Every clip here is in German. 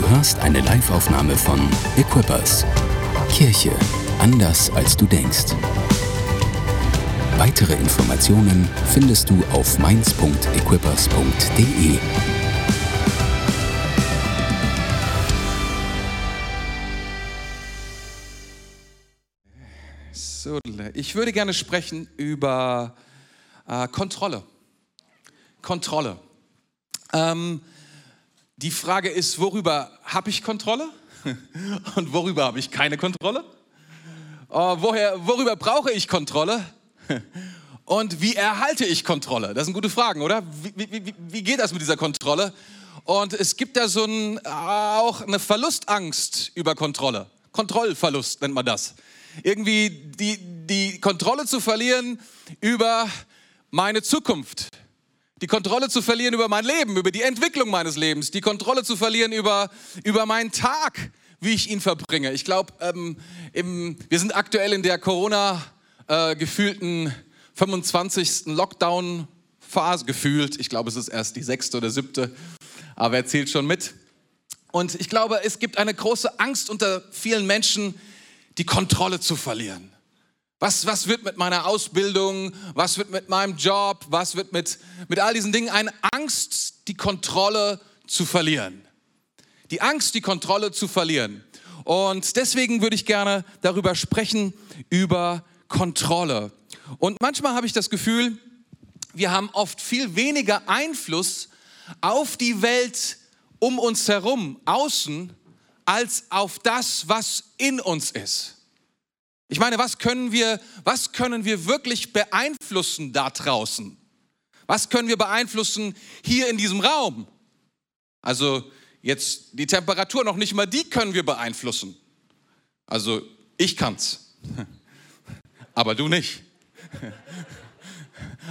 Du hörst eine Live-Aufnahme von Equippers. Kirche anders als du denkst. Weitere Informationen findest du auf mainz.equippers.de. So, ich würde gerne sprechen über äh, Kontrolle. Kontrolle. Ähm, die Frage ist, worüber habe ich Kontrolle und worüber habe ich keine Kontrolle? Uh, woher, worüber brauche ich Kontrolle? Und wie erhalte ich Kontrolle? Das sind gute Fragen, oder? Wie, wie, wie geht das mit dieser Kontrolle? Und es gibt da so ein, auch eine Verlustangst über Kontrolle. Kontrollverlust nennt man das. Irgendwie die, die Kontrolle zu verlieren über meine Zukunft, die Kontrolle zu verlieren über mein Leben, über die Entwicklung meines Lebens, die Kontrolle zu verlieren über, über meinen Tag, wie ich ihn verbringe. Ich glaube, ähm, wir sind aktuell in der Corona-gefühlten äh, 25. Lockdown-Phase gefühlt. Ich glaube, es ist erst die sechste oder siebte, aber er zählt schon mit. Und ich glaube, es gibt eine große Angst unter vielen Menschen, die Kontrolle zu verlieren. Was, was wird mit meiner Ausbildung? Was wird mit meinem Job? Was wird mit, mit all diesen Dingen? Eine Angst, die Kontrolle zu verlieren. Die Angst, die Kontrolle zu verlieren. Und deswegen würde ich gerne darüber sprechen, über Kontrolle. Und manchmal habe ich das Gefühl, wir haben oft viel weniger Einfluss auf die Welt um uns herum, außen, als auf das, was in uns ist. Ich meine, was können wir, was können wir wirklich beeinflussen da draußen? Was können wir beeinflussen hier in diesem Raum? Also jetzt die Temperatur noch nicht mal die können wir beeinflussen. Also ich kann's. Aber du nicht.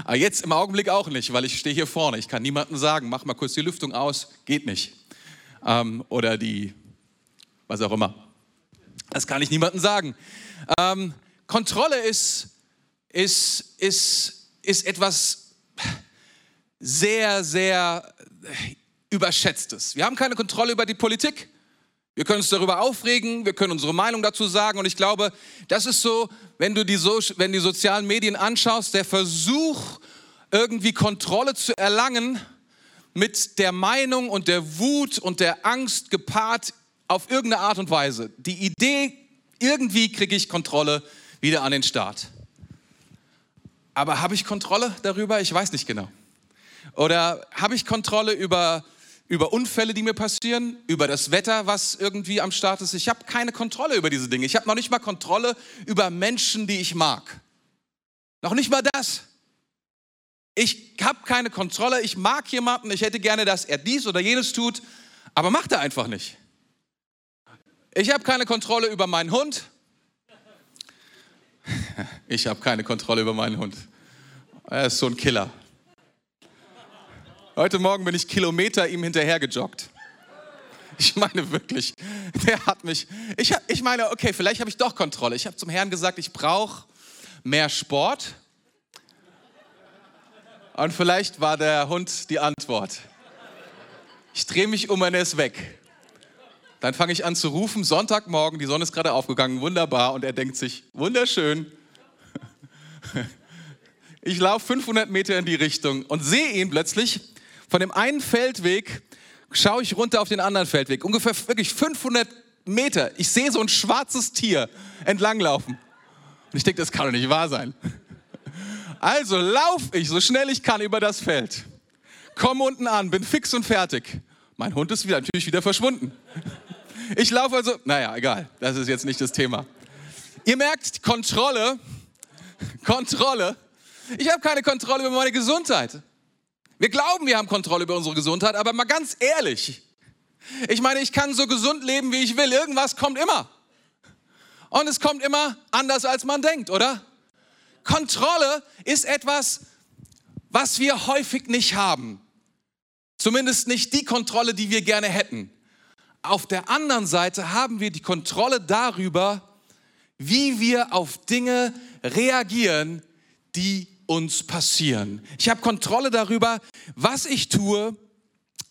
Aber jetzt im Augenblick auch nicht, weil ich stehe hier vorne. Ich kann niemandem sagen, mach mal kurz die Lüftung aus, geht nicht. Ähm, oder die, was auch immer. Das kann ich niemandem sagen. Ähm, Kontrolle ist, ist, ist, ist etwas sehr, sehr überschätztes. Wir haben keine Kontrolle über die Politik. Wir können uns darüber aufregen, wir können unsere Meinung dazu sagen. Und ich glaube, das ist so, wenn du die, so wenn die sozialen Medien anschaust, der Versuch, irgendwie Kontrolle zu erlangen, mit der Meinung und der Wut und der Angst gepaart auf irgendeine Art und Weise. Die Idee irgendwie kriege ich Kontrolle wieder an den Start. Aber habe ich Kontrolle darüber? Ich weiß nicht genau. Oder habe ich Kontrolle über, über Unfälle, die mir passieren, über das Wetter, was irgendwie am Start ist? Ich habe keine Kontrolle über diese Dinge. Ich habe noch nicht mal Kontrolle über Menschen, die ich mag. Noch nicht mal das. Ich habe keine Kontrolle. Ich mag jemanden. Ich hätte gerne, dass er dies oder jenes tut, aber macht er einfach nicht. Ich habe keine Kontrolle über meinen Hund. Ich habe keine Kontrolle über meinen Hund. Er ist so ein Killer. Heute Morgen bin ich Kilometer ihm hinterher gejoggt. Ich meine wirklich, der hat mich. Ich, ich meine, okay, vielleicht habe ich doch Kontrolle. Ich habe zum Herrn gesagt, ich brauche mehr Sport. Und vielleicht war der Hund die Antwort. Ich drehe mich um und er ist weg. Dann fange ich an zu rufen, Sonntagmorgen, die Sonne ist gerade aufgegangen, wunderbar. Und er denkt sich, wunderschön. Ich laufe 500 Meter in die Richtung und sehe ihn plötzlich von dem einen Feldweg, schaue ich runter auf den anderen Feldweg. Ungefähr wirklich 500 Meter. Ich sehe so ein schwarzes Tier entlanglaufen. Und ich denke, das kann doch nicht wahr sein. Also laufe ich so schnell ich kann über das Feld. Komme unten an, bin fix und fertig. Mein Hund ist wieder, natürlich wieder verschwunden. Ich laufe also, naja, egal, das ist jetzt nicht das Thema. Ihr merkt, Kontrolle, Kontrolle. Ich habe keine Kontrolle über meine Gesundheit. Wir glauben, wir haben Kontrolle über unsere Gesundheit, aber mal ganz ehrlich. Ich meine, ich kann so gesund leben, wie ich will. Irgendwas kommt immer. Und es kommt immer anders, als man denkt, oder? Kontrolle ist etwas, was wir häufig nicht haben. Zumindest nicht die Kontrolle, die wir gerne hätten. Auf der anderen Seite haben wir die Kontrolle darüber, wie wir auf Dinge reagieren, die uns passieren. Ich habe Kontrolle darüber, was ich tue,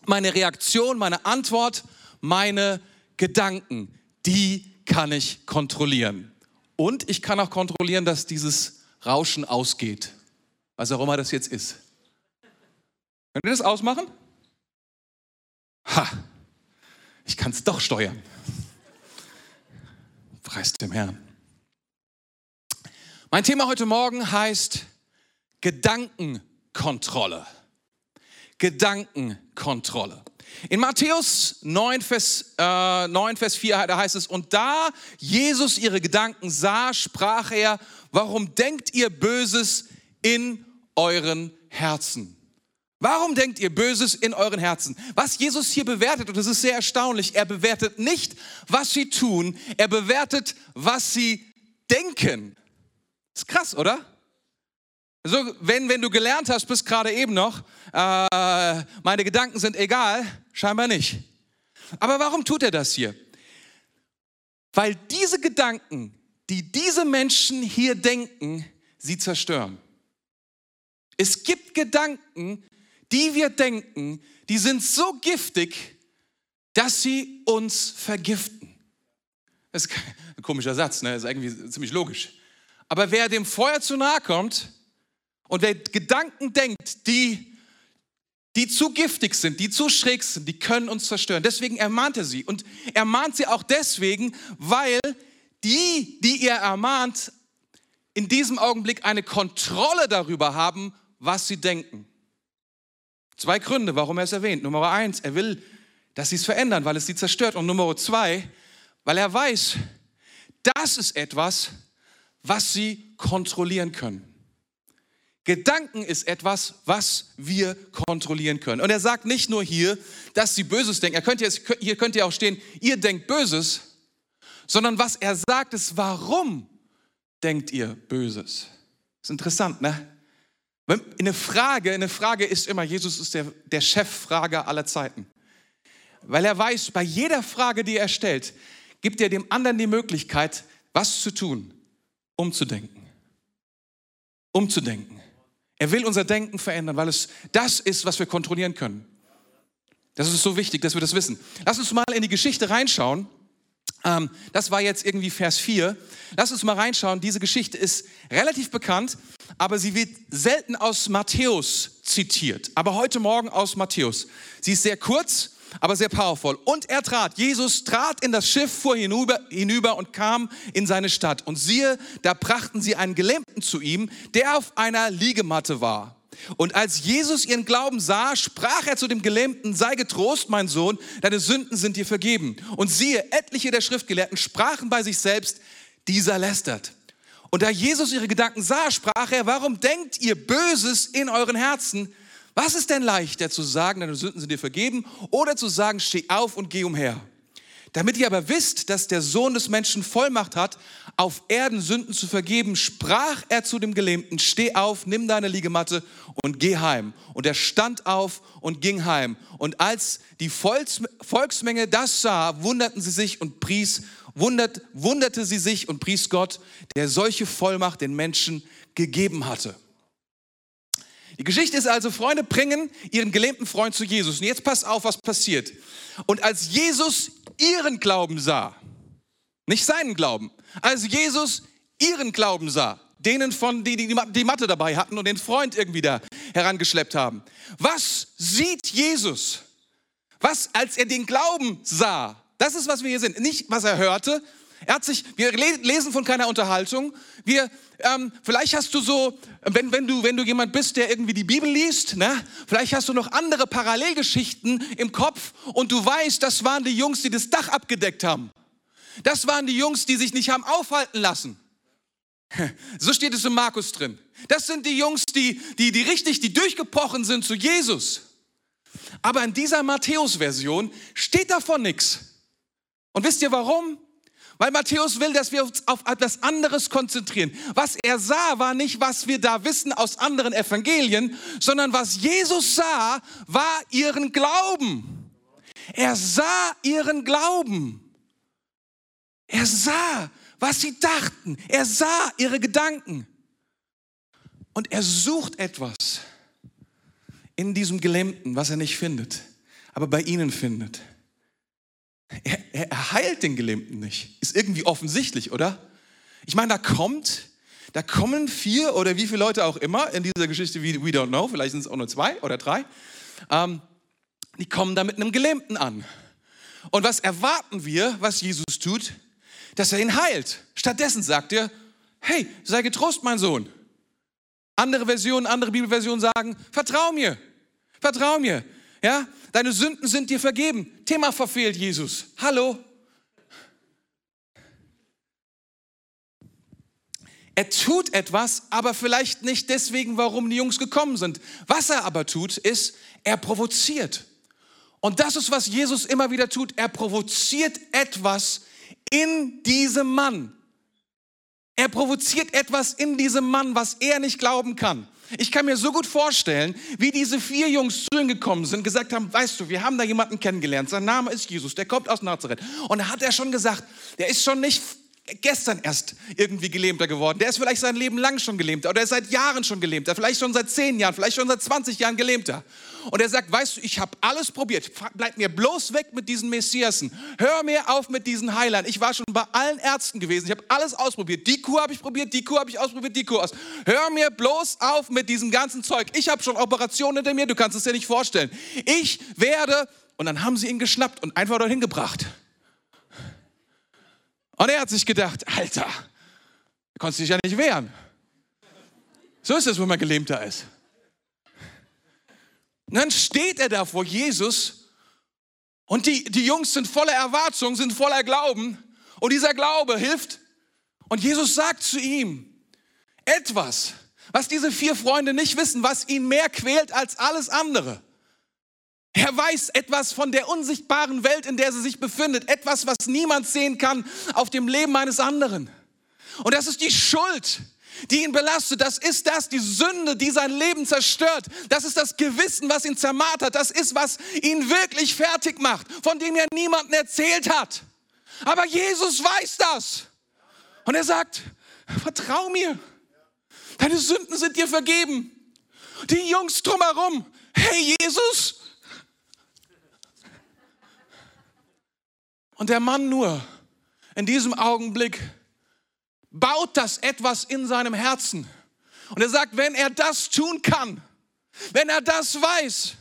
meine Reaktion, meine Antwort, meine Gedanken, die kann ich kontrollieren. Und ich kann auch kontrollieren, dass dieses Rauschen ausgeht, was auch immer das jetzt ist. Könnt ihr das ausmachen? Ha, ich kann es doch steuern. Preis dem Herrn. Mein Thema heute Morgen heißt Gedankenkontrolle. Gedankenkontrolle. In Matthäus 9 Vers, äh, 9, Vers 4, da heißt es, und da Jesus ihre Gedanken sah, sprach er, warum denkt ihr Böses in euren Herzen? Warum denkt ihr Böses in euren Herzen? Was Jesus hier bewertet, und das ist sehr erstaunlich, er bewertet nicht, was sie tun, er bewertet, was sie denken. ist krass, oder? So, wenn, wenn du gelernt hast, bis gerade eben noch, äh, meine Gedanken sind egal, scheinbar nicht. Aber warum tut er das hier? Weil diese Gedanken, die diese Menschen hier denken, sie zerstören. Es gibt Gedanken, die wir denken, die sind so giftig, dass sie uns vergiften. Das ist ein komischer Satz, ne? das ist irgendwie ziemlich logisch. Aber wer dem Feuer zu nahe kommt und wer Gedanken denkt, die, die zu giftig sind, die zu schräg sind, die können uns zerstören. Deswegen ermahnt er sie. Und er mahnt sie auch deswegen, weil die, die ihr ermahnt, in diesem Augenblick eine Kontrolle darüber haben, was sie denken. Zwei Gründe, warum er es erwähnt. Nummer eins, er will, dass sie es verändern, weil es sie zerstört. Und Nummer zwei, weil er weiß, das ist etwas, was sie kontrollieren können. Gedanken ist etwas, was wir kontrollieren können. Und er sagt nicht nur hier, dass sie Böses denken. Er könnte jetzt, hier könnte ja auch stehen, ihr denkt Böses, sondern was er sagt ist, warum denkt ihr Böses? Ist interessant, ne? Eine Frage, eine Frage ist immer, Jesus ist der, der Cheffrager aller Zeiten. Weil er weiß, bei jeder Frage, die er stellt, gibt er dem anderen die Möglichkeit, was zu tun, umzudenken. Umzudenken. Er will unser Denken verändern, weil es das ist, was wir kontrollieren können. Das ist so wichtig, dass wir das wissen. Lass uns mal in die Geschichte reinschauen. Ähm, das war jetzt irgendwie Vers 4. Lass uns mal reinschauen. Diese Geschichte ist relativ bekannt, aber sie wird selten aus Matthäus zitiert. Aber heute Morgen aus Matthäus. Sie ist sehr kurz, aber sehr powerful. Und er trat, Jesus trat in das Schiff, fuhr hinüber, hinüber und kam in seine Stadt. Und siehe, da brachten sie einen Gelähmten zu ihm, der auf einer Liegematte war. Und als Jesus ihren Glauben sah, sprach er zu dem Gelähmten, sei getrost, mein Sohn, deine Sünden sind dir vergeben. Und siehe, etliche der Schriftgelehrten sprachen bei sich selbst, dieser lästert. Und da Jesus ihre Gedanken sah, sprach er, warum denkt ihr Böses in euren Herzen? Was ist denn leichter zu sagen, deine Sünden sind dir vergeben, oder zu sagen, steh auf und geh umher? Damit ihr aber wisst, dass der Sohn des Menschen Vollmacht hat, auf Erden Sünden zu vergeben, sprach er zu dem Gelähmten, steh auf, nimm deine Liegematte und geh heim. Und er stand auf und ging heim. Und als die Volksmenge das sah, wunderten sie sich und pries, wundert, wunderte sie sich und pries Gott, der solche Vollmacht den Menschen gegeben hatte. Die Geschichte ist also, Freunde bringen ihren gelähmten Freund zu Jesus. Und jetzt passt auf, was passiert. Und als Jesus ihren Glauben sah, nicht seinen Glauben, als Jesus ihren Glauben sah, denen von, die, die die Matte dabei hatten und den Freund irgendwie da herangeschleppt haben. Was sieht Jesus? Was, als er den Glauben sah? Das ist, was wir hier sind. Nicht, was er hörte, er hat sich, wir lesen von keiner Unterhaltung. Wir, ähm, vielleicht hast du so, wenn, wenn, du, wenn du jemand bist, der irgendwie die Bibel liest, ne? vielleicht hast du noch andere Parallelgeschichten im Kopf und du weißt, das waren die Jungs, die das Dach abgedeckt haben. Das waren die Jungs, die sich nicht haben aufhalten lassen. So steht es im Markus drin. Das sind die Jungs, die, die, die richtig, die durchgebrochen sind zu Jesus. Aber in dieser Matthäus-Version steht davon nichts. Und wisst ihr warum? Weil Matthäus will, dass wir uns auf etwas anderes konzentrieren. Was er sah, war nicht, was wir da wissen aus anderen Evangelien, sondern was Jesus sah, war ihren Glauben. Er sah ihren Glauben. Er sah, was sie dachten. Er sah ihre Gedanken. Und er sucht etwas in diesem Gelähmten, was er nicht findet, aber bei ihnen findet. er, er heilt den Gelähmten nicht. Ist irgendwie offensichtlich, oder? Ich meine, da kommt, da kommen vier oder wie viele Leute auch immer in dieser Geschichte wie We Don't Know, vielleicht sind es auch nur zwei oder drei, ähm, die kommen da mit einem Gelähmten an. Und was erwarten wir, was Jesus tut? Dass er ihn heilt. Stattdessen sagt er, hey, sei getrost, mein Sohn. Andere Versionen, andere Bibelversionen sagen, vertrau mir, vertrau mir. Ja, deine Sünden sind dir vergeben. Thema verfehlt Jesus. Hallo. Er tut etwas, aber vielleicht nicht deswegen, warum die Jungs gekommen sind. Was er aber tut, ist, er provoziert. Und das ist, was Jesus immer wieder tut. Er provoziert etwas in diesem Mann. Er provoziert etwas in diesem Mann, was er nicht glauben kann. Ich kann mir so gut vorstellen, wie diese vier Jungs zu ihm gekommen sind, gesagt haben, weißt du, wir haben da jemanden kennengelernt, sein Name ist Jesus, der kommt aus Nazareth. Und da hat er schon gesagt, der ist schon nicht gestern erst irgendwie gelähmter geworden. Der ist vielleicht sein Leben lang schon gelähmter oder er ist seit Jahren schon gelähmter, vielleicht schon seit zehn Jahren, vielleicht schon seit 20 Jahren gelähmter. Und er sagt, weißt du, ich habe alles probiert. Bleib mir bloß weg mit diesen Messiasen. Hör mir auf mit diesen Heilern. Ich war schon bei allen Ärzten gewesen. Ich habe alles ausprobiert. Die Kur habe ich probiert, die Kur habe ich ausprobiert, die Kur aus. Hör mir bloß auf mit diesem ganzen Zeug. Ich habe schon Operationen hinter mir, du kannst es dir nicht vorstellen. Ich werde, und dann haben sie ihn geschnappt und einfach dorthin gebracht. Und er hat sich gedacht, Alter, du konntest dich ja nicht wehren. So ist es, wenn man gelähmter ist. Und dann steht er da vor Jesus und die, die Jungs sind voller Erwartung, sind voller Glauben und dieser Glaube hilft. Und Jesus sagt zu ihm etwas, was diese vier Freunde nicht wissen, was ihn mehr quält als alles andere. Er weiß etwas von der unsichtbaren Welt, in der sie sich befindet. Etwas, was niemand sehen kann auf dem Leben eines anderen. Und das ist die Schuld, die ihn belastet. Das ist das, die Sünde, die sein Leben zerstört. Das ist das Gewissen, was ihn zermartert. Das ist, was ihn wirklich fertig macht, von dem er niemanden erzählt hat. Aber Jesus weiß das. Und er sagt, vertrau mir. Deine Sünden sind dir vergeben. Die Jungs drumherum, hey Jesus, Und der Mann nur in diesem Augenblick baut das etwas in seinem Herzen. Und er sagt, wenn er das tun kann, wenn er das weiß,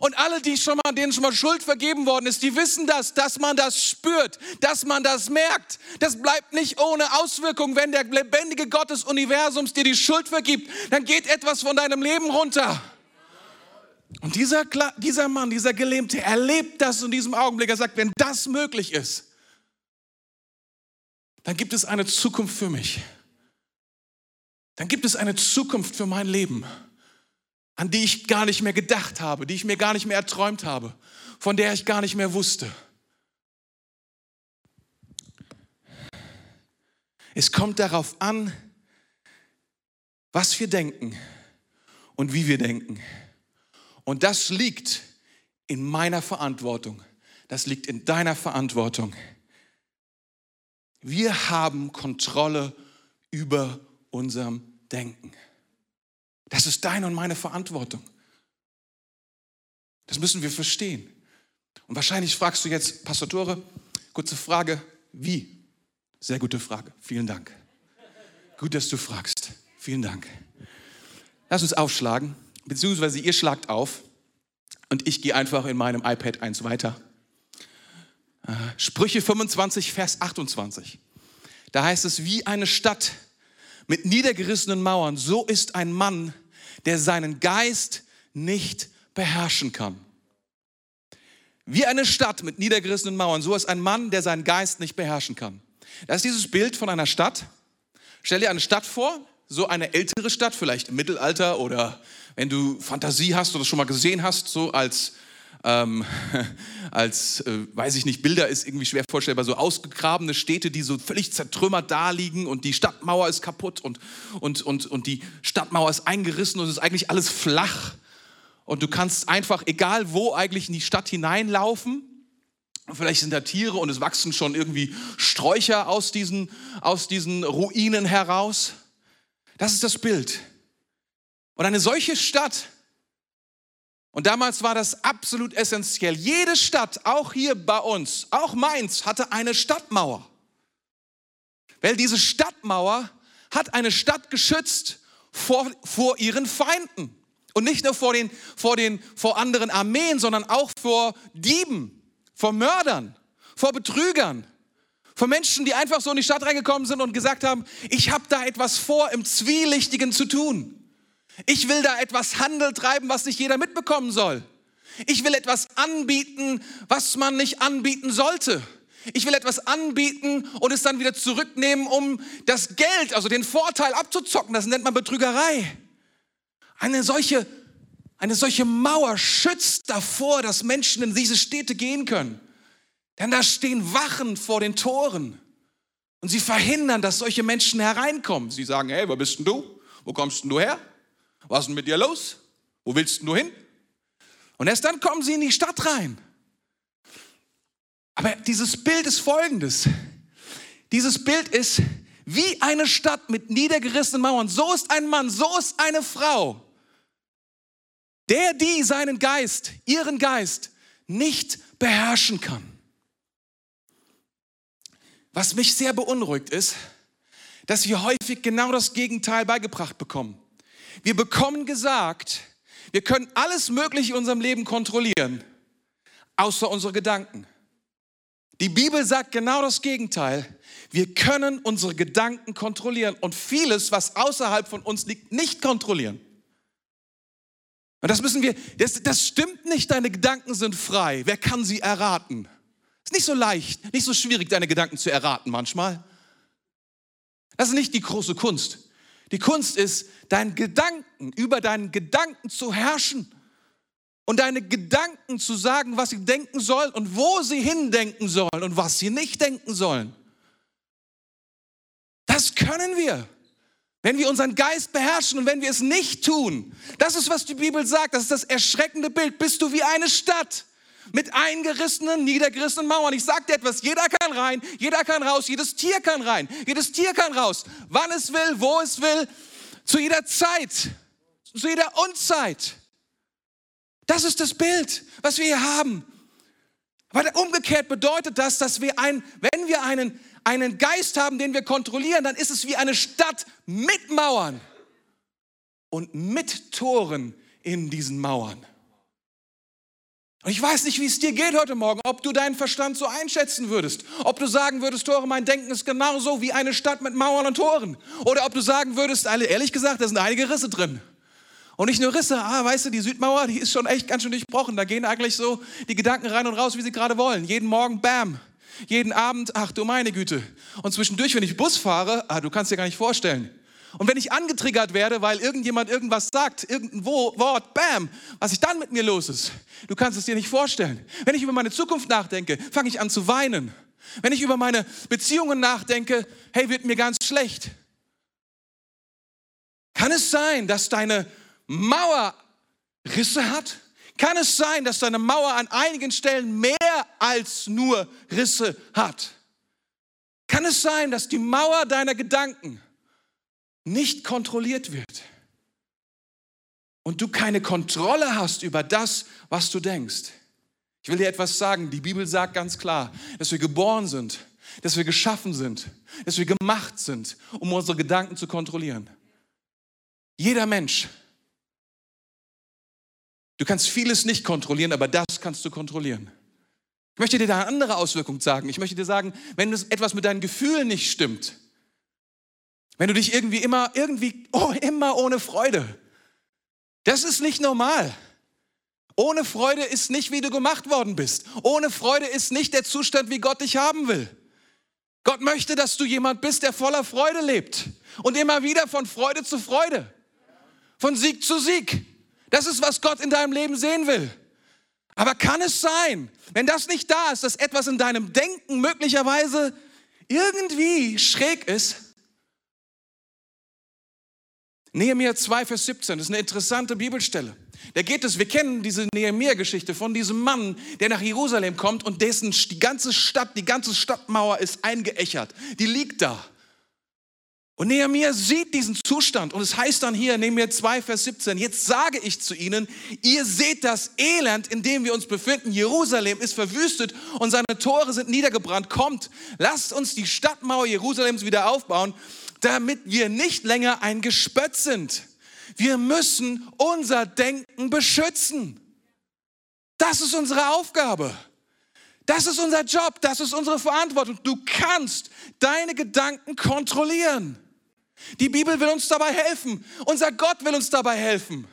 und alle, die schon mal, denen schon mal Schuld vergeben worden ist, die wissen das, dass man das spürt, dass man das merkt. Das bleibt nicht ohne Auswirkung. Wenn der lebendige Gott des Universums dir die Schuld vergibt, dann geht etwas von deinem Leben runter. Und dieser, dieser Mann, dieser Gelähmte, erlebt das in diesem Augenblick. Er sagt, wenn das möglich ist, dann gibt es eine Zukunft für mich. Dann gibt es eine Zukunft für mein Leben, an die ich gar nicht mehr gedacht habe, die ich mir gar nicht mehr erträumt habe, von der ich gar nicht mehr wusste. Es kommt darauf an, was wir denken und wie wir denken. Und das liegt in meiner Verantwortung. Das liegt in deiner Verantwortung. Wir haben Kontrolle über unserem Denken. Das ist deine und meine Verantwortung. Das müssen wir verstehen. Und wahrscheinlich fragst du jetzt, Pastor Tore, kurze Frage, wie? Sehr gute Frage. Vielen Dank. Gut, dass du fragst. Vielen Dank. Lass uns aufschlagen beziehungsweise ihr schlagt auf und ich gehe einfach in meinem iPad eins weiter. Sprüche 25, Vers 28. Da heißt es, wie eine Stadt mit niedergerissenen Mauern, so ist ein Mann, der seinen Geist nicht beherrschen kann. Wie eine Stadt mit niedergerissenen Mauern, so ist ein Mann, der seinen Geist nicht beherrschen kann. Das ist dieses Bild von einer Stadt. Stell dir eine Stadt vor, so eine ältere Stadt, vielleicht im Mittelalter oder wenn du Fantasie hast oder schon mal gesehen hast, so als, ähm, als äh, weiß ich nicht, Bilder ist irgendwie schwer vorstellbar, so ausgegrabene Städte, die so völlig zertrümmert da liegen und die Stadtmauer ist kaputt und, und, und, und die Stadtmauer ist eingerissen und es ist eigentlich alles flach. Und du kannst einfach, egal wo, eigentlich in die Stadt hineinlaufen. Vielleicht sind da Tiere und es wachsen schon irgendwie Sträucher aus diesen, aus diesen Ruinen heraus. Das ist das Bild. Und eine solche Stadt, Und damals war das absolut essentiell. Jede Stadt, auch hier bei uns, auch Mainz, hatte eine Stadtmauer. Weil diese Stadtmauer hat eine Stadt geschützt vor, vor ihren Feinden. Und nicht nur vor, den, vor, den, vor anderen Armeen, sondern auch vor Dieben, vor Mördern, vor Betrügern, vor Menschen, die einfach so in die Stadt reingekommen sind und gesagt haben, ich habe da etwas vor, im Zwielichtigen zu tun. Ich will da etwas Handel treiben, was nicht jeder mitbekommen soll. Ich will etwas anbieten, was man nicht anbieten sollte. Ich will etwas anbieten und es dann wieder zurücknehmen, um das Geld, also den Vorteil abzuzocken. Das nennt man Betrügerei. Eine solche, eine solche Mauer schützt davor, dass Menschen in diese Städte gehen können. Denn da stehen Wachen vor den Toren. Und sie verhindern, dass solche Menschen hereinkommen. Sie sagen, hey, wo bist denn du? Wo kommst denn du her? Was ist denn mit dir los? Wo willst du hin? Und erst dann kommen sie in die Stadt rein. Aber dieses Bild ist folgendes. Dieses Bild ist wie eine Stadt mit niedergerissenen Mauern. So ist ein Mann, so ist eine Frau, der die seinen Geist, ihren Geist nicht beherrschen kann. Was mich sehr beunruhigt ist, dass wir häufig genau das Gegenteil beigebracht bekommen. Wir bekommen gesagt, wir können alles Mögliche in unserem Leben kontrollieren, außer unsere Gedanken. Die Bibel sagt genau das Gegenteil. Wir können unsere Gedanken kontrollieren und vieles, was außerhalb von uns liegt, nicht kontrollieren. Und das müssen wir, das, das stimmt nicht, deine Gedanken sind frei. Wer kann sie erraten? Ist nicht so leicht, nicht so schwierig, deine Gedanken zu erraten manchmal. Das ist nicht die große Kunst. Die Kunst ist, deinen Gedanken, über deinen Gedanken zu herrschen und deine Gedanken zu sagen, was sie denken sollen und wo sie hindenken sollen und was sie nicht denken sollen. Das können wir, wenn wir unseren Geist beherrschen und wenn wir es nicht tun. Das ist, was die Bibel sagt. Das ist das erschreckende Bild. Bist du wie eine Stadt mit eingerissenen, niedergerissenen Mauern. Ich dir etwas, jeder kann rein, jeder kann raus, jedes Tier kann rein, jedes Tier kann raus, wann es will, wo es will, zu jeder Zeit, zu jeder Unzeit. Das ist das Bild, was wir hier haben. Aber umgekehrt bedeutet das, dass wir ein, wenn wir einen, einen Geist haben, den wir kontrollieren, dann ist es wie eine Stadt mit Mauern und mit Toren in diesen Mauern. Und ich weiß nicht, wie es dir geht heute Morgen, ob du deinen Verstand so einschätzen würdest, ob du sagen würdest, Tore, mein Denken ist genauso wie eine Stadt mit Mauern und Toren. Oder ob du sagen würdest, ehrlich gesagt, da sind einige Risse drin. Und nicht nur Risse, ah, weißt du, die Südmauer, die ist schon echt ganz schön durchbrochen. Da gehen eigentlich so die Gedanken rein und raus, wie sie gerade wollen. Jeden Morgen, bam. Jeden Abend, ach du meine Güte. Und zwischendurch, wenn ich Bus fahre, ah, du kannst dir gar nicht vorstellen. Und wenn ich angetriggert werde, weil irgendjemand irgendwas sagt, irgendein Wort, bam, was ich dann mit mir los ist, du kannst es dir nicht vorstellen. Wenn ich über meine Zukunft nachdenke, fange ich an zu weinen. Wenn ich über meine Beziehungen nachdenke, hey, wird mir ganz schlecht. Kann es sein, dass deine Mauer Risse hat? Kann es sein, dass deine Mauer an einigen Stellen mehr als nur Risse hat? Kann es sein, dass die Mauer deiner Gedanken nicht kontrolliert wird und du keine Kontrolle hast über das, was du denkst. Ich will dir etwas sagen. Die Bibel sagt ganz klar, dass wir geboren sind, dass wir geschaffen sind, dass wir gemacht sind, um unsere Gedanken zu kontrollieren. Jeder Mensch. Du kannst vieles nicht kontrollieren, aber das kannst du kontrollieren. Ich möchte dir da eine andere Auswirkung sagen. Ich möchte dir sagen, wenn etwas mit deinen Gefühlen nicht stimmt, wenn du dich irgendwie immer, irgendwie, oh, immer ohne Freude. Das ist nicht normal. Ohne Freude ist nicht, wie du gemacht worden bist. Ohne Freude ist nicht der Zustand, wie Gott dich haben will. Gott möchte, dass du jemand bist, der voller Freude lebt. Und immer wieder von Freude zu Freude. Von Sieg zu Sieg. Das ist, was Gott in deinem Leben sehen will. Aber kann es sein, wenn das nicht da ist, dass etwas in deinem Denken möglicherweise irgendwie schräg ist, Nehemiah 2, Vers 17, das ist eine interessante Bibelstelle. Da geht es, wir kennen diese Nehemiah-Geschichte von diesem Mann, der nach Jerusalem kommt und dessen die ganze Stadt, die ganze Stadtmauer ist eingeächert. Die liegt da. Und Nehemiah sieht diesen Zustand und es heißt dann hier, Nehemiah 2, Vers 17, jetzt sage ich zu ihnen, ihr seht das Elend, in dem wir uns befinden. Jerusalem ist verwüstet und seine Tore sind niedergebrannt. Kommt, lasst uns die Stadtmauer Jerusalems wieder aufbauen, damit wir nicht länger ein Gespött sind. Wir müssen unser Denken beschützen. Das ist unsere Aufgabe. Das ist unser Job, das ist unsere Verantwortung. Du kannst deine Gedanken kontrollieren. Die Bibel will uns dabei helfen. Unser Gott will uns dabei helfen.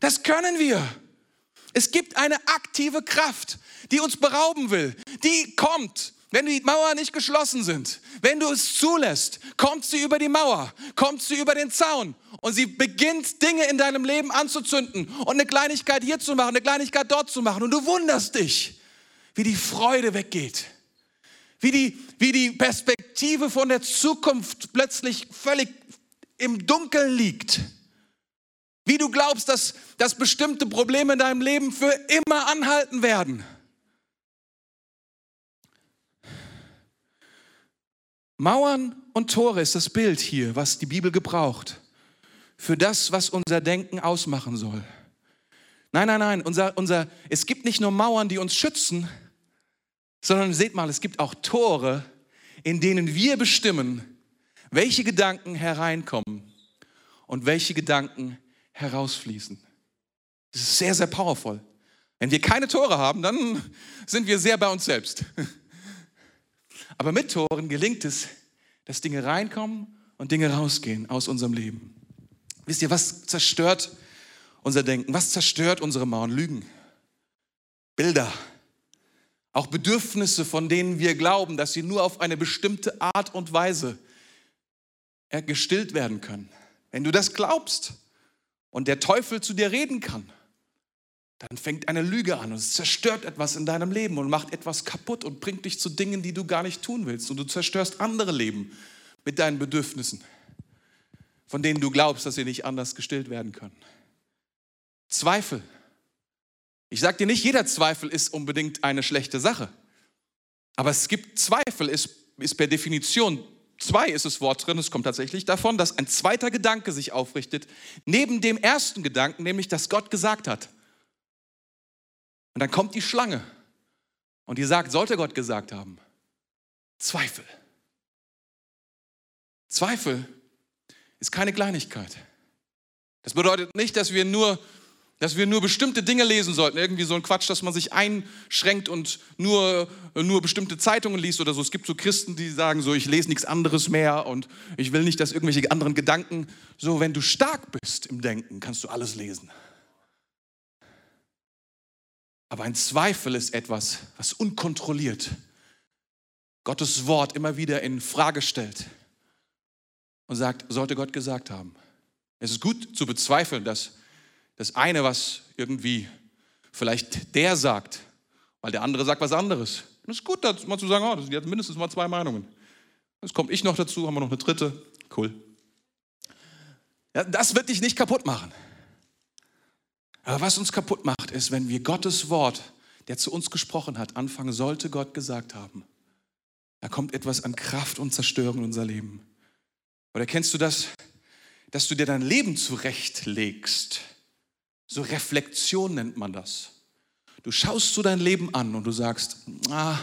Das können wir. Es gibt eine aktive Kraft, die uns berauben will. Die kommt, wenn die Mauern nicht geschlossen sind. Wenn du es zulässt, kommt sie über die Mauer, kommt sie über den Zaun und sie beginnt Dinge in deinem Leben anzuzünden und eine Kleinigkeit hier zu machen, eine Kleinigkeit dort zu machen. Und du wunderst dich, wie die Freude weggeht wie die, wie die Perspektive von der Zukunft plötzlich völlig im Dunkeln liegt. Wie du glaubst, dass, dass bestimmte Probleme in deinem Leben für immer anhalten werden. Mauern und Tore ist das Bild hier, was die Bibel gebraucht, für das, was unser Denken ausmachen soll. Nein, nein, nein, unser, unser, es gibt nicht nur Mauern, die uns schützen, sondern seht mal, es gibt auch Tore, in denen wir bestimmen, welche Gedanken hereinkommen und welche Gedanken herausfließen. Das ist sehr, sehr powerful. Wenn wir keine Tore haben, dann sind wir sehr bei uns selbst. Aber mit Toren gelingt es, dass Dinge reinkommen und Dinge rausgehen aus unserem Leben. Wisst ihr, was zerstört unser Denken? Was zerstört unsere Mauern? Lügen, Bilder, auch Bedürfnisse, von denen wir glauben, dass sie nur auf eine bestimmte Art und Weise gestillt werden können. Wenn du das glaubst und der Teufel zu dir reden kann, dann fängt eine Lüge an und es zerstört etwas in deinem Leben und macht etwas kaputt und bringt dich zu Dingen, die du gar nicht tun willst. Und du zerstörst andere Leben mit deinen Bedürfnissen, von denen du glaubst, dass sie nicht anders gestillt werden können. Zweifel ich sage dir nicht, jeder Zweifel ist unbedingt eine schlechte Sache. Aber es gibt Zweifel, ist, ist per Definition, zwei ist das Wort drin, es kommt tatsächlich davon, dass ein zweiter Gedanke sich aufrichtet, neben dem ersten Gedanken, nämlich, dass Gott gesagt hat. Und dann kommt die Schlange und die sagt, sollte Gott gesagt haben? Zweifel. Zweifel ist keine Kleinigkeit. Das bedeutet nicht, dass wir nur dass wir nur bestimmte Dinge lesen sollten. Irgendwie so ein Quatsch, dass man sich einschränkt und nur, nur bestimmte Zeitungen liest oder so. Es gibt so Christen, die sagen so, ich lese nichts anderes mehr und ich will nicht, dass irgendwelche anderen Gedanken. So, wenn du stark bist im Denken, kannst du alles lesen. Aber ein Zweifel ist etwas, was unkontrolliert Gottes Wort immer wieder in Frage stellt und sagt, sollte Gott gesagt haben. Es ist gut zu bezweifeln, dass das eine, was irgendwie vielleicht der sagt, weil der andere sagt was anderes. Und es ist gut, mal zu sagen, oh, das sind jetzt mindestens mal zwei Meinungen. Jetzt komme ich noch dazu, haben wir noch eine dritte. Cool. Ja, das wird dich nicht kaputt machen. Aber was uns kaputt macht, ist, wenn wir Gottes Wort, der zu uns gesprochen hat, anfangen, sollte Gott gesagt haben. Da kommt etwas an Kraft und Zerstörung in unser Leben. Oder kennst du das, dass du dir dein Leben zurechtlegst? So Reflexion nennt man das. Du schaust so dein Leben an und du sagst, ah,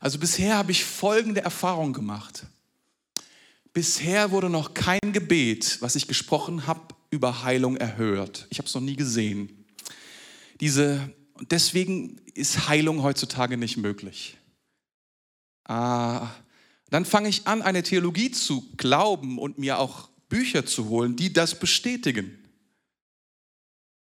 also bisher habe ich folgende Erfahrung gemacht. Bisher wurde noch kein Gebet, was ich gesprochen habe, über Heilung erhört. Ich habe es noch nie gesehen. Diese, deswegen ist Heilung heutzutage nicht möglich. Ah, dann fange ich an, eine Theologie zu glauben und mir auch Bücher zu holen, die das bestätigen.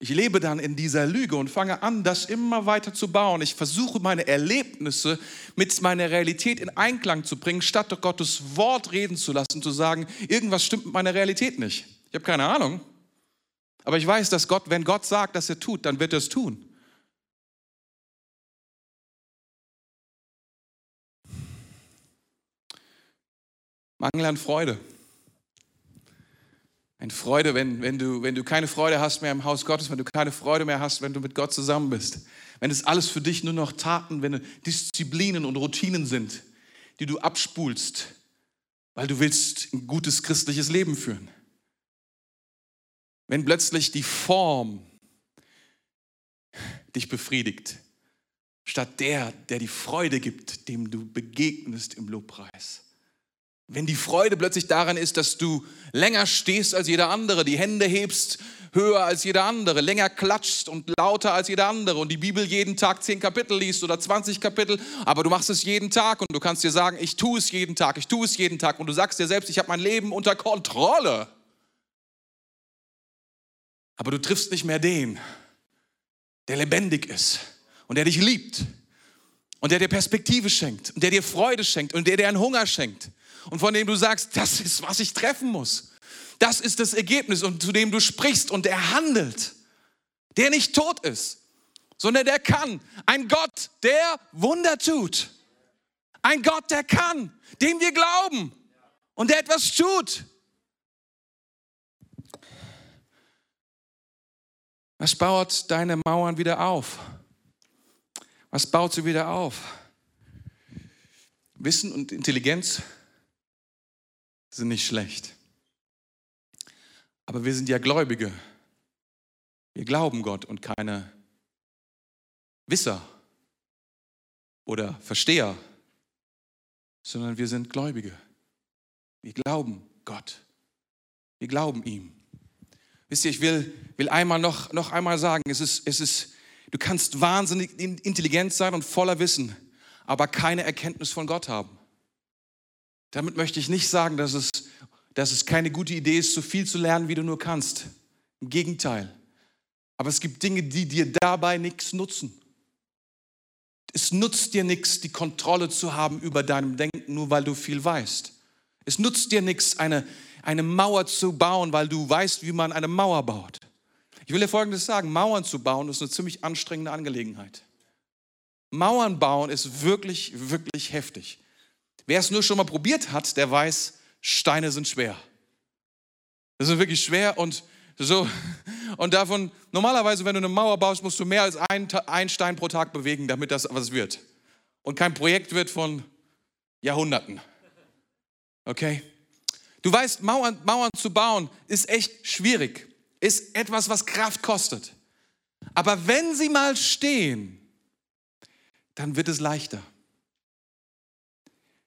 Ich lebe dann in dieser Lüge und fange an, das immer weiter zu bauen. Ich versuche meine Erlebnisse mit meiner Realität in Einklang zu bringen, statt Gottes Wort reden zu lassen, zu sagen, irgendwas stimmt mit meiner Realität nicht. Ich habe keine Ahnung. Aber ich weiß, dass Gott, wenn Gott sagt, dass er tut, dann wird er es tun. Mangel an Freude. Eine Freude, wenn, wenn, du, wenn du keine Freude hast mehr im Haus Gottes, wenn du keine Freude mehr hast, wenn du mit Gott zusammen bist. Wenn es alles für dich nur noch Taten, wenn Disziplinen und Routinen sind, die du abspulst weil du willst ein gutes christliches Leben führen. Wenn plötzlich die Form dich befriedigt, statt der, der die Freude gibt, dem du begegnest im Lobpreis. Wenn die Freude plötzlich daran ist, dass du länger stehst als jeder andere, die Hände hebst höher als jeder andere, länger klatschst und lauter als jeder andere und die Bibel jeden Tag zehn Kapitel liest oder 20 Kapitel, aber du machst es jeden Tag und du kannst dir sagen, ich tue es jeden Tag, ich tue es jeden Tag und du sagst dir selbst, ich habe mein Leben unter Kontrolle. Aber du triffst nicht mehr den, der lebendig ist und der dich liebt und der dir Perspektive schenkt und der dir Freude schenkt und der dir einen Hunger schenkt und von dem du sagst, das ist, was ich treffen muss. Das ist das Ergebnis und zu dem du sprichst und er handelt, der nicht tot ist, sondern der kann. Ein Gott, der Wunder tut. Ein Gott, der kann, dem wir glauben und der etwas tut. Was baut deine Mauern wieder auf? Was baut sie wieder auf? Wissen und Intelligenz sind nicht schlecht. Aber wir sind ja Gläubige. Wir glauben Gott und keine Wisser oder Versteher, sondern wir sind Gläubige. Wir glauben Gott. Wir glauben ihm. Wisst ihr, ich will, will einmal noch, noch einmal sagen, es ist, es ist, du kannst wahnsinnig intelligent sein und voller Wissen, aber keine Erkenntnis von Gott haben. Damit möchte ich nicht sagen, dass es, dass es keine gute Idee ist, so viel zu lernen, wie du nur kannst. Im Gegenteil. Aber es gibt Dinge, die dir dabei nichts nutzen. Es nutzt dir nichts, die Kontrolle zu haben über deinem Denken, nur weil du viel weißt. Es nutzt dir nichts, eine, eine Mauer zu bauen, weil du weißt, wie man eine Mauer baut. Ich will dir Folgendes sagen, Mauern zu bauen ist eine ziemlich anstrengende Angelegenheit. Mauern bauen ist wirklich, wirklich heftig. Wer es nur schon mal probiert hat, der weiß, Steine sind schwer. Das ist wirklich schwer und so. Und davon, normalerweise, wenn du eine Mauer baust, musst du mehr als einen Stein pro Tag bewegen, damit das was wird. Und kein Projekt wird von Jahrhunderten. Okay? Du weißt, Mauern, Mauern zu bauen ist echt schwierig. Ist etwas, was Kraft kostet. Aber wenn sie mal stehen, dann wird es leichter.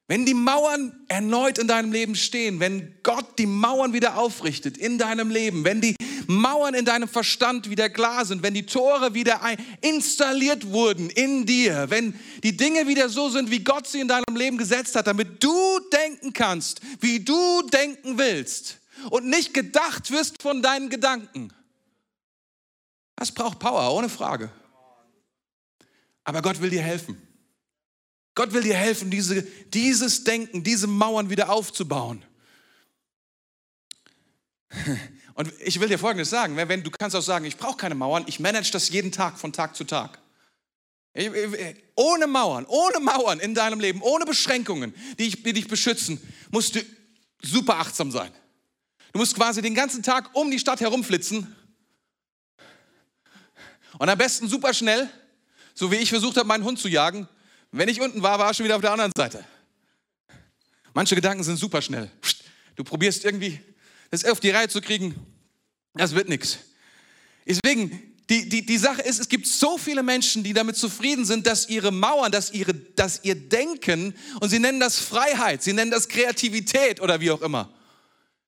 Wenn die Mauern erneut in deinem Leben stehen, wenn Gott die Mauern wieder aufrichtet in deinem Leben, wenn die Mauern in deinem Verstand wieder klar sind, wenn die Tore wieder installiert wurden in dir, wenn die Dinge wieder so sind, wie Gott sie in deinem Leben gesetzt hat, damit du denken kannst, wie du denken willst und nicht gedacht wirst von deinen Gedanken. Das braucht Power, ohne Frage. Aber Gott will dir helfen. Gott will dir helfen, diese, dieses Denken, diese Mauern wieder aufzubauen. Und ich will dir Folgendes sagen, wenn du kannst auch sagen, ich brauche keine Mauern, ich manage das jeden Tag von Tag zu Tag. Ohne Mauern, ohne Mauern in deinem Leben, ohne Beschränkungen, die, die dich beschützen, musst du super achtsam sein. Du musst quasi den ganzen Tag um die Stadt herumflitzen und am besten super schnell, so wie ich versucht habe, meinen Hund zu jagen, wenn ich unten war, war er schon wieder auf der anderen Seite. Manche Gedanken sind super schnell. Du probierst irgendwie das auf die Reihe zu kriegen, das wird nichts. Deswegen, die, die, die Sache ist, es gibt so viele Menschen, die damit zufrieden sind, dass ihre Mauern, dass, ihre, dass ihr Denken, und sie nennen das Freiheit, sie nennen das Kreativität oder wie auch immer.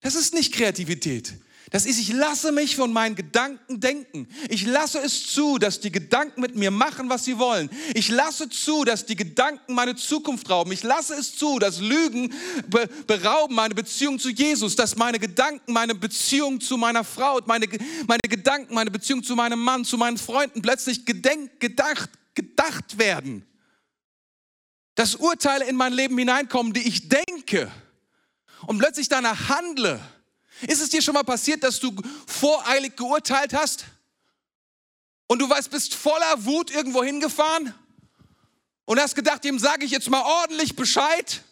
Das ist nicht Kreativität. Das ist, ich lasse mich von meinen Gedanken denken. Ich lasse es zu, dass die Gedanken mit mir machen, was sie wollen. Ich lasse zu, dass die Gedanken meine Zukunft rauben. Ich lasse es zu, dass Lügen be berauben meine Beziehung zu Jesus, dass meine Gedanken meine Beziehung zu meiner Frau, meine, meine Gedanken, meine Beziehung zu meinem Mann, zu meinen Freunden plötzlich gedenk, gedacht, gedacht werden. Dass Urteile in mein Leben hineinkommen, die ich denke und plötzlich danach handle ist es dir schon mal passiert, dass du voreilig geurteilt hast und du weißt, bist voller Wut irgendwo hingefahren und hast gedacht, dem sage ich jetzt mal ordentlich Bescheid?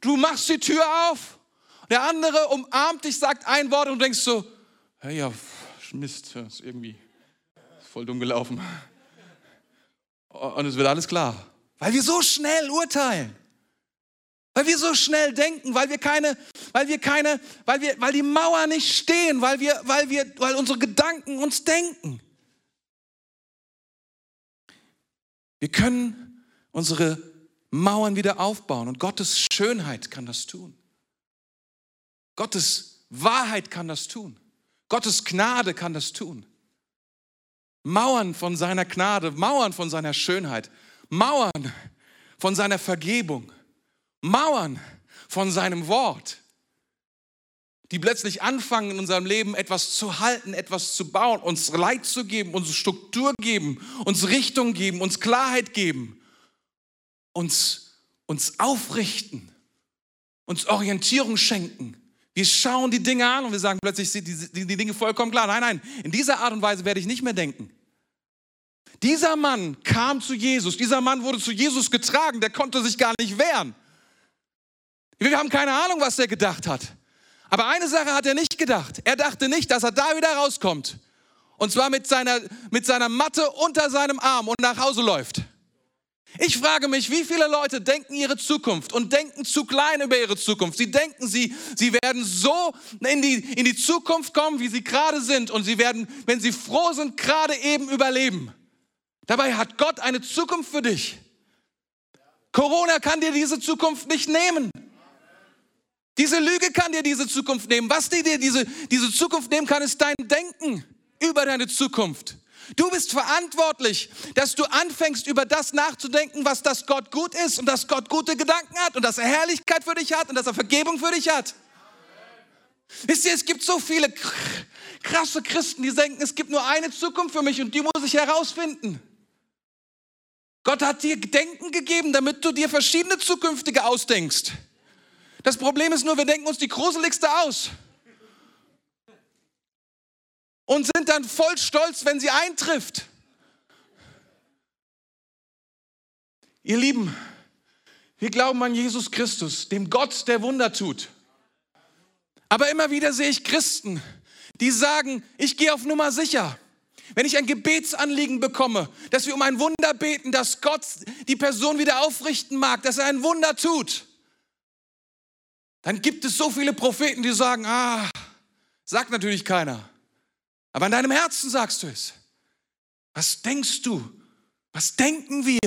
Du machst die Tür auf, der andere umarmt dich, sagt ein Wort und du denkst so, hey, ja, Mist, ist irgendwie voll dumm gelaufen. Und es wird alles klar, weil wir so schnell urteilen. Weil wir so schnell denken, weil wir keine, weil wir keine, weil wir, weil die Mauer nicht stehen, weil wir, weil wir, weil unsere Gedanken uns denken. Wir können unsere Mauern wieder aufbauen und Gottes Schönheit kann das tun. Gottes Wahrheit kann das tun. Gottes Gnade kann das tun. Mauern von seiner Gnade, Mauern von seiner Schönheit, Mauern von seiner Vergebung, Mauern von seinem Wort, die plötzlich anfangen in unserem Leben etwas zu halten, etwas zu bauen, uns Leid zu geben, uns Struktur geben, uns Richtung geben, uns Klarheit geben, uns, uns aufrichten, uns Orientierung schenken. Wir schauen die Dinge an und wir sagen plötzlich, sind die, die, die Dinge vollkommen klar. Nein, nein, in dieser Art und Weise werde ich nicht mehr denken. Dieser Mann kam zu Jesus, dieser Mann wurde zu Jesus getragen, der konnte sich gar nicht wehren. Wir haben keine Ahnung, was er gedacht hat. Aber eine Sache hat er nicht gedacht. Er dachte nicht, dass er da wieder rauskommt. Und zwar mit seiner, mit seiner Matte unter seinem Arm und nach Hause läuft. Ich frage mich, wie viele Leute denken ihre Zukunft und denken zu klein über ihre Zukunft. Sie denken, sie, sie werden so in die, in die Zukunft kommen, wie sie gerade sind. Und sie werden, wenn sie froh sind, gerade eben überleben. Dabei hat Gott eine Zukunft für dich. Corona kann dir diese Zukunft nicht nehmen. Diese Lüge kann dir diese Zukunft nehmen. Was dir diese, diese Zukunft nehmen kann, ist dein Denken über deine Zukunft. Du bist verantwortlich, dass du anfängst, über das nachzudenken, was das Gott gut ist und dass Gott gute Gedanken hat und dass er Herrlichkeit für dich hat und dass er Vergebung für dich hat. Wisst ihr, es gibt so viele krasse Christen, die denken, es gibt nur eine Zukunft für mich und die muss ich herausfinden. Gott hat dir Denken gegeben, damit du dir verschiedene zukünftige ausdenkst. Das Problem ist nur, wir denken uns die gruseligste aus und sind dann voll stolz, wenn sie eintrifft. Ihr Lieben, wir glauben an Jesus Christus, dem Gott, der Wunder tut. Aber immer wieder sehe ich Christen, die sagen, ich gehe auf Nummer sicher. Wenn ich ein Gebetsanliegen bekomme, dass wir um ein Wunder beten, dass Gott die Person wieder aufrichten mag, dass er ein Wunder tut, dann gibt es so viele Propheten, die sagen, ah, sagt natürlich keiner. Aber in deinem Herzen sagst du es. Was denkst du? Was denken wir?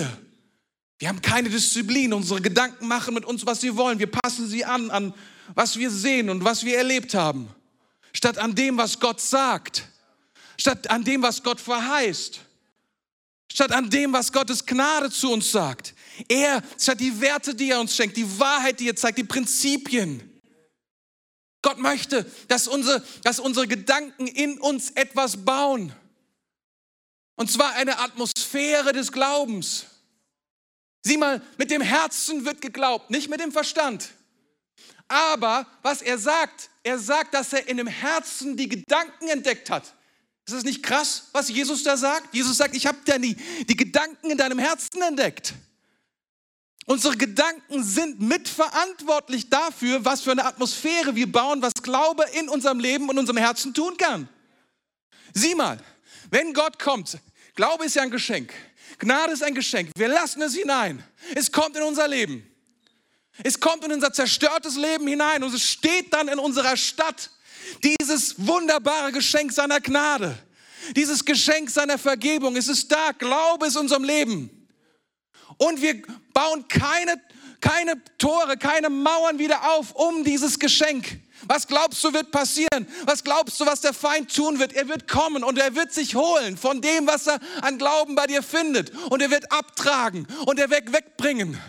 Wir haben keine Disziplin. Unsere Gedanken machen mit uns, was sie wollen. Wir passen sie an, an was wir sehen und was wir erlebt haben. Statt an dem, was Gott sagt. Statt an dem, was Gott verheißt. Statt an dem, was Gottes Gnade zu uns sagt. Er, statt die Werte, die er uns schenkt, die Wahrheit, die er zeigt, die Prinzipien. Gott möchte, dass unsere, dass unsere Gedanken in uns etwas bauen. Und zwar eine Atmosphäre des Glaubens. Sieh mal, mit dem Herzen wird geglaubt, nicht mit dem Verstand. Aber was er sagt, er sagt, dass er in dem Herzen die Gedanken entdeckt hat. Ist das nicht krass, was Jesus da sagt? Jesus sagt, ich habe die, die Gedanken in deinem Herzen entdeckt. Unsere Gedanken sind mitverantwortlich dafür, was für eine Atmosphäre wir bauen, was Glaube in unserem Leben und unserem Herzen tun kann. Sieh mal, wenn Gott kommt, Glaube ist ja ein Geschenk. Gnade ist ein Geschenk. Wir lassen es hinein. Es kommt in unser Leben. Es kommt in unser zerstörtes Leben hinein und es steht dann in unserer Stadt dieses wunderbare Geschenk seiner Gnade, dieses Geschenk seiner Vergebung. Es ist da. Glaube ist unserem Leben. Und wir bauen keine, keine Tore, keine Mauern wieder auf um dieses Geschenk. Was glaubst du wird passieren? Was glaubst du, was der Feind tun wird? Er wird kommen und er wird sich holen von dem, was er an Glauben bei dir findet. Und er wird abtragen und er wird wegbringen.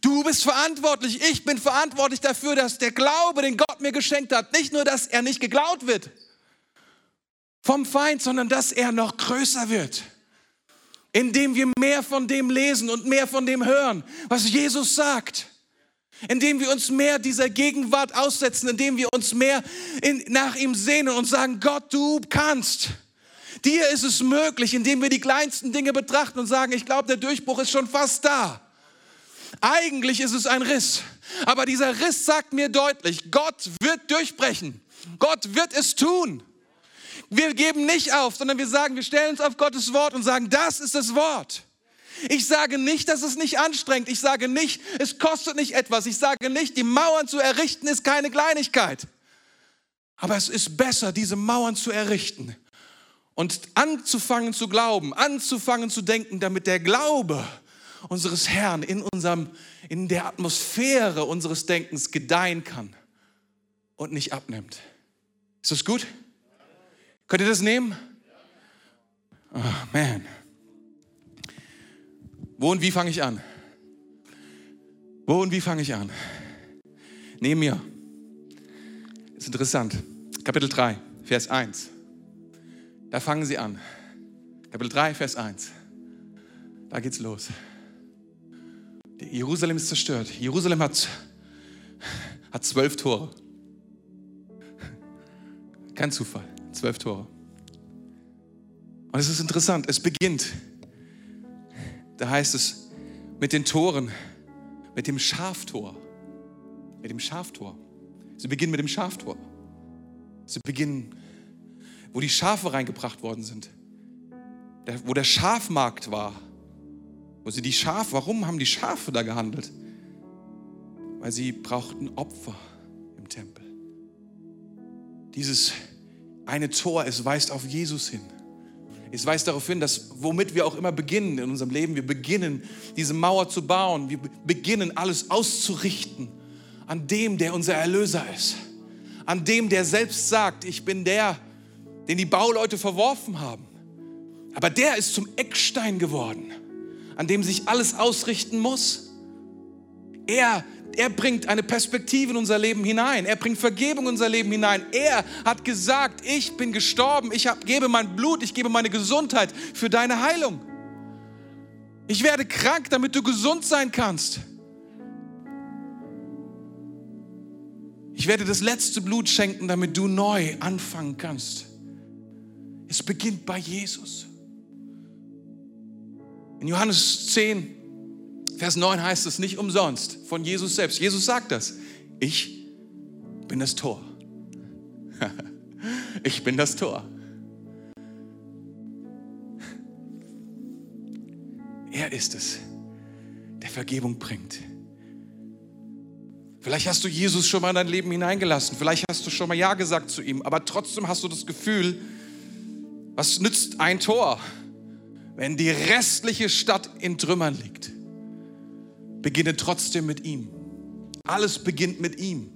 Du bist verantwortlich, ich bin verantwortlich dafür, dass der Glaube, den Gott mir geschenkt hat, nicht nur, dass er nicht geklaut wird vom Feind, sondern dass er noch größer wird indem wir mehr von dem lesen und mehr von dem hören, was Jesus sagt. Indem wir uns mehr dieser Gegenwart aussetzen, indem wir uns mehr in, nach ihm sehnen und sagen, Gott, du kannst. Dir ist es möglich, indem wir die kleinsten Dinge betrachten und sagen, ich glaube, der Durchbruch ist schon fast da. Eigentlich ist es ein Riss, aber dieser Riss sagt mir deutlich, Gott wird durchbrechen. Gott wird es tun. Wir geben nicht auf, sondern wir sagen, wir stellen uns auf Gottes Wort und sagen, das ist das Wort. Ich sage nicht, dass es nicht anstrengt. Ich sage nicht, es kostet nicht etwas. Ich sage nicht, die Mauern zu errichten ist keine Kleinigkeit. Aber es ist besser, diese Mauern zu errichten und anzufangen zu glauben, anzufangen zu denken, damit der Glaube unseres Herrn in, unserem, in der Atmosphäre unseres Denkens gedeihen kann und nicht abnimmt. Ist das gut? Könnt ihr das nehmen? Oh, man. Wo und wie fange ich an? Wo und wie fange ich an? Neben mir. Ist interessant. Kapitel 3, Vers 1. Da fangen sie an. Kapitel 3, Vers 1. Da geht's los. Jerusalem ist zerstört. Jerusalem hat, hat zwölf Tore. Kein Zufall. Zwölf Tore. Und es ist interessant. Es beginnt da heißt es, mit den Toren, mit dem Schaftor. Mit dem Schaftor. Sie beginnen mit dem Schaftor. Sie beginnen, wo die Schafe reingebracht worden sind. wo der Schafmarkt war. Wo sie die Schafe, warum haben die Schafe da gehandelt? Weil sie brauchten Opfer im Tempel. Dieses eine Tor, es weist auf Jesus hin. Es weist darauf hin, dass womit wir auch immer beginnen in unserem Leben, wir beginnen, diese Mauer zu bauen, wir beginnen, alles auszurichten an dem, der unser Erlöser ist, an dem, der selbst sagt, ich bin der, den die Bauleute verworfen haben. Aber der ist zum Eckstein geworden, an dem sich alles ausrichten muss. Er er bringt eine Perspektive in unser Leben hinein. Er bringt Vergebung in unser Leben hinein. Er hat gesagt, ich bin gestorben, ich hab, gebe mein Blut, ich gebe meine Gesundheit für deine Heilung. Ich werde krank, damit du gesund sein kannst. Ich werde das letzte Blut schenken, damit du neu anfangen kannst. Es beginnt bei Jesus. In Johannes 10, Vers 9 heißt es nicht umsonst von Jesus selbst. Jesus sagt das. Ich bin das Tor. ich bin das Tor. Er ist es, der Vergebung bringt. Vielleicht hast du Jesus schon mal in dein Leben hineingelassen. Vielleicht hast du schon mal Ja gesagt zu ihm. Aber trotzdem hast du das Gefühl, was nützt ein Tor, wenn die restliche Stadt in Trümmern liegt? Beginne trotzdem mit ihm. Alles beginnt mit ihm.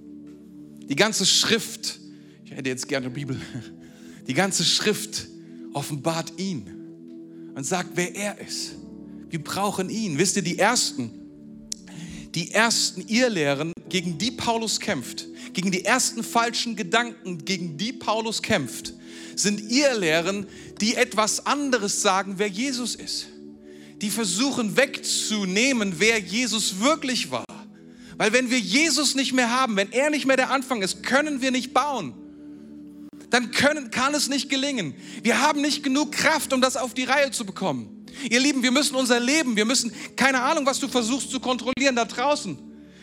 Die ganze Schrift, ich hätte jetzt gerne eine Bibel, die ganze Schrift offenbart ihn und sagt, wer er ist. Wir brauchen ihn. Wisst ihr, die ersten, die ersten Irrlehren, gegen die Paulus kämpft, gegen die ersten falschen Gedanken, gegen die Paulus kämpft, sind Irrlehren, die etwas anderes sagen, wer Jesus ist die versuchen wegzunehmen, wer Jesus wirklich war. Weil wenn wir Jesus nicht mehr haben, wenn er nicht mehr der Anfang ist, können wir nicht bauen. Dann können, kann es nicht gelingen. Wir haben nicht genug Kraft, um das auf die Reihe zu bekommen. Ihr Lieben, wir müssen unser Leben, wir müssen, keine Ahnung, was du versuchst zu kontrollieren da draußen.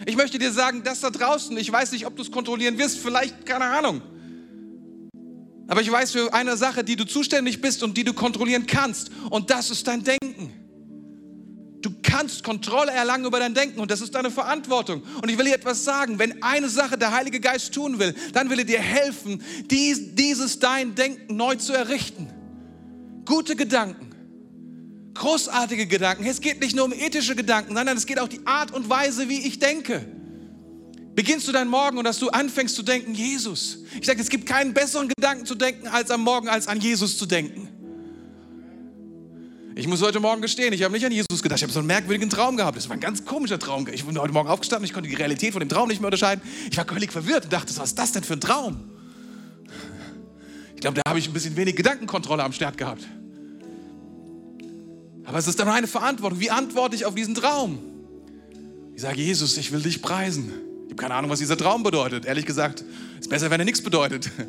Ich möchte dir sagen, das da draußen, ich weiß nicht, ob du es kontrollieren wirst, vielleicht, keine Ahnung. Aber ich weiß für eine Sache, die du zuständig bist und die du kontrollieren kannst. Und das ist dein Denken. Du kannst Kontrolle erlangen über dein Denken und das ist deine Verantwortung. Und ich will dir etwas sagen, wenn eine Sache der Heilige Geist tun will, dann will er dir helfen, dies, dieses dein Denken neu zu errichten. Gute Gedanken, großartige Gedanken. Es geht nicht nur um ethische Gedanken, sondern es geht auch die Art und Weise, wie ich denke. Beginnst du deinen Morgen und dass du anfängst zu denken, Jesus. Ich sage, es gibt keinen besseren Gedanken zu denken, als am Morgen, als an Jesus zu denken. Ich muss heute Morgen gestehen, ich habe nicht an Jesus gedacht. Ich habe so einen merkwürdigen Traum gehabt. Das war ein ganz komischer Traum. Ich bin heute Morgen aufgestanden, ich konnte die Realität von dem Traum nicht mehr unterscheiden. Ich war völlig verwirrt und dachte, was ist das denn für ein Traum? Ich glaube, da habe ich ein bisschen wenig Gedankenkontrolle am Start gehabt. Aber es ist dann meine Verantwortung. Wie antworte ich auf diesen Traum? Ich sage, Jesus, ich will dich preisen. Ich habe keine Ahnung, was dieser Traum bedeutet. Ehrlich gesagt, ist besser, wenn er nichts bedeutet.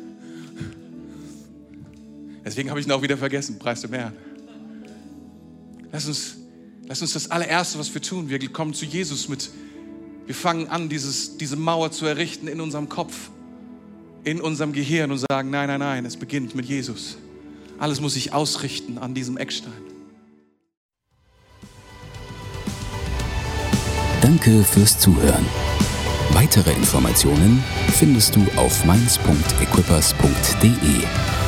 Deswegen habe ich ihn auch wieder vergessen. Preis dem Herrn. Lass uns, lass uns das allererste, was wir tun, wir kommen zu Jesus mit, wir fangen an, dieses, diese Mauer zu errichten in unserem Kopf, in unserem Gehirn und sagen, nein, nein, nein, es beginnt mit Jesus. Alles muss sich ausrichten an diesem Eckstein. Danke fürs Zuhören. Weitere Informationen findest du auf mainz.equippers.de.